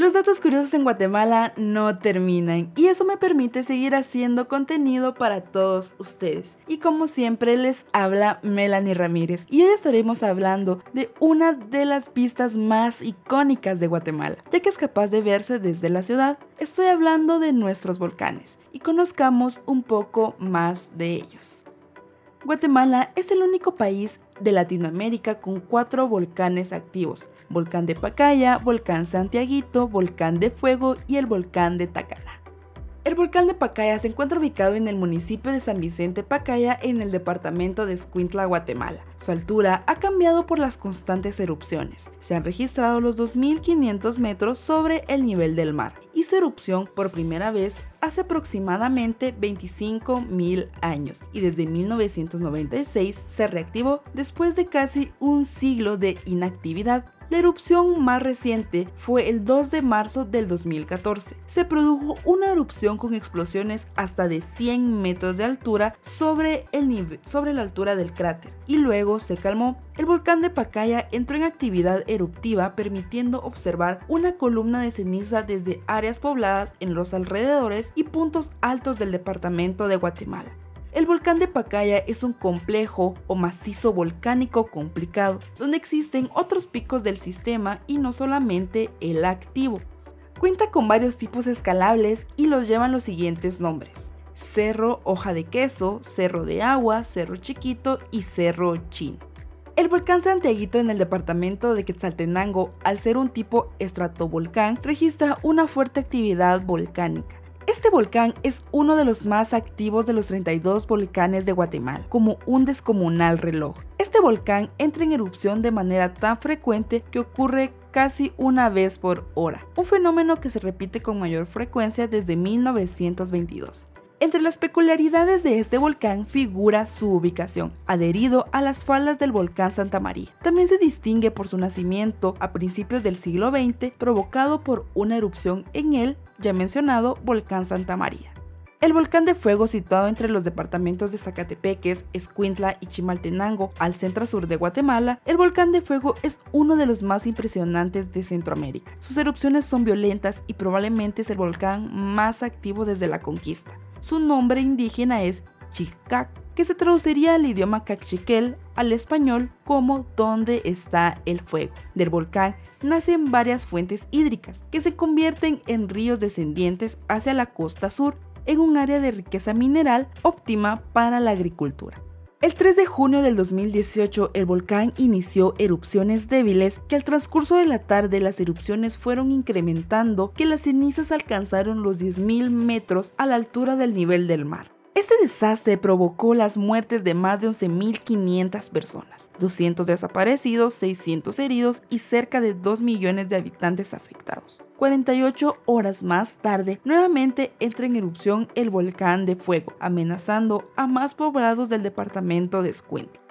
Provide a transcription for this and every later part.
Los datos curiosos en Guatemala no terminan y eso me permite seguir haciendo contenido para todos ustedes. Y como siempre les habla Melanie Ramírez y hoy estaremos hablando de una de las vistas más icónicas de Guatemala, ya que es capaz de verse desde la ciudad. Estoy hablando de nuestros volcanes y conozcamos un poco más de ellos. Guatemala es el único país de Latinoamérica con cuatro volcanes activos, volcán de Pacaya, volcán Santiaguito, volcán de Fuego y el volcán de Tacaná. El volcán de Pacaya se encuentra ubicado en el municipio de San Vicente Pacaya en el departamento de Escuintla, Guatemala. Su altura ha cambiado por las constantes erupciones. Se han registrado los 2.500 metros sobre el nivel del mar y su erupción por primera vez hace aproximadamente 25.000 años y desde 1996 se reactivó después de casi un siglo de inactividad la erupción más reciente fue el 2 de marzo del 2014. Se produjo una erupción con explosiones hasta de 100 metros de altura sobre, el sobre la altura del cráter y luego se calmó. El volcán de Pacaya entró en actividad eruptiva permitiendo observar una columna de ceniza desde áreas pobladas en los alrededores y puntos altos del departamento de Guatemala. El volcán de Pacaya es un complejo o macizo volcánico complicado, donde existen otros picos del sistema y no solamente el activo. Cuenta con varios tipos escalables y los llevan los siguientes nombres. Cerro Hoja de Queso, Cerro de Agua, Cerro Chiquito y Cerro Chin. El volcán Santiaguito en el departamento de Quetzaltenango, al ser un tipo estratovolcán, registra una fuerte actividad volcánica. Este volcán es uno de los más activos de los 32 volcanes de Guatemala, como un descomunal reloj. Este volcán entra en erupción de manera tan frecuente que ocurre casi una vez por hora, un fenómeno que se repite con mayor frecuencia desde 1922. Entre las peculiaridades de este volcán figura su ubicación, adherido a las faldas del volcán Santa María. También se distingue por su nacimiento a principios del siglo XX, provocado por una erupción en el ya mencionado volcán Santa María. El volcán de fuego situado entre los departamentos de Zacatepeques, Escuintla y Chimaltenango al centro sur de Guatemala, el volcán de fuego es uno de los más impresionantes de Centroamérica. Sus erupciones son violentas y probablemente es el volcán más activo desde la conquista. Su nombre indígena es Chicac, que se traduciría al idioma cachiquel al español como ¿Dónde está el fuego? Del volcán nacen varias fuentes hídricas que se convierten en ríos descendientes hacia la costa sur en un área de riqueza mineral óptima para la agricultura. El 3 de junio del 2018 el volcán inició erupciones débiles que al transcurso de la tarde las erupciones fueron incrementando que las cenizas alcanzaron los 10.000 metros a la altura del nivel del mar. Este desastre provocó las muertes de más de 11.500 personas, 200 desaparecidos, 600 heridos y cerca de 2 millones de habitantes afectados. 48 horas más tarde, nuevamente entra en erupción el volcán de fuego, amenazando a más poblados del departamento de Escuintla.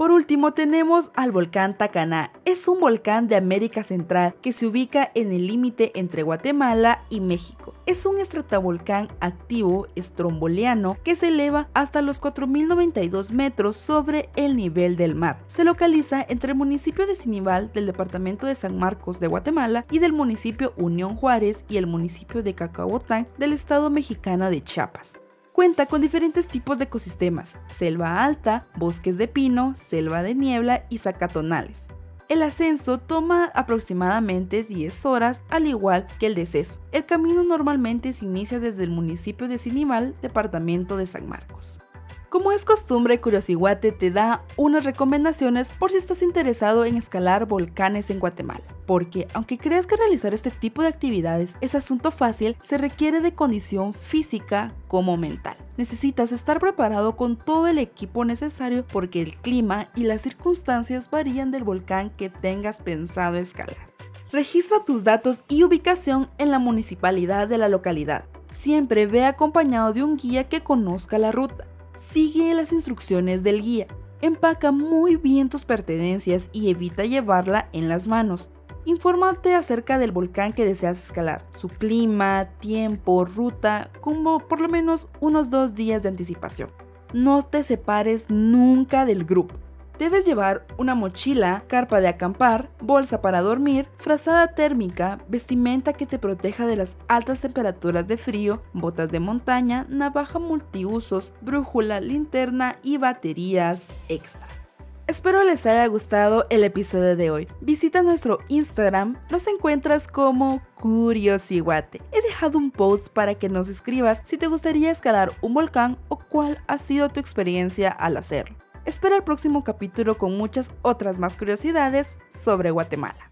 Por último tenemos al volcán Tacaná. Es un volcán de América Central que se ubica en el límite entre Guatemala y México. Es un estratovolcán activo estromboliano que se eleva hasta los 4.092 metros sobre el nivel del mar. Se localiza entre el municipio de Sinibal del departamento de San Marcos de Guatemala y del municipio Unión Juárez y el municipio de Cacahuatán del estado mexicano de Chiapas. Cuenta con diferentes tipos de ecosistemas, selva alta, bosques de pino, selva de niebla y zacatonales. El ascenso toma aproximadamente 10 horas, al igual que el deceso. El camino normalmente se inicia desde el municipio de Sinimal, departamento de San Marcos. Como es costumbre, Curiosiguate te da unas recomendaciones por si estás interesado en escalar volcanes en Guatemala. Porque aunque creas que realizar este tipo de actividades es asunto fácil, se requiere de condición física como mental. Necesitas estar preparado con todo el equipo necesario porque el clima y las circunstancias varían del volcán que tengas pensado escalar. Registra tus datos y ubicación en la municipalidad de la localidad. Siempre ve acompañado de un guía que conozca la ruta Sigue las instrucciones del guía. Empaca muy bien tus pertenencias y evita llevarla en las manos. Infórmate acerca del volcán que deseas escalar, su clima, tiempo, ruta, como por lo menos unos dos días de anticipación. No te separes nunca del grupo. Debes llevar una mochila, carpa de acampar, bolsa para dormir, frazada térmica, vestimenta que te proteja de las altas temperaturas de frío, botas de montaña, navaja multiusos, brújula, linterna y baterías extra. Espero les haya gustado el episodio de hoy. Visita nuestro Instagram, nos encuentras como Curiosiguate. He dejado un post para que nos escribas si te gustaría escalar un volcán o cuál ha sido tu experiencia al hacerlo. Espera el próximo capítulo con muchas otras más curiosidades sobre Guatemala.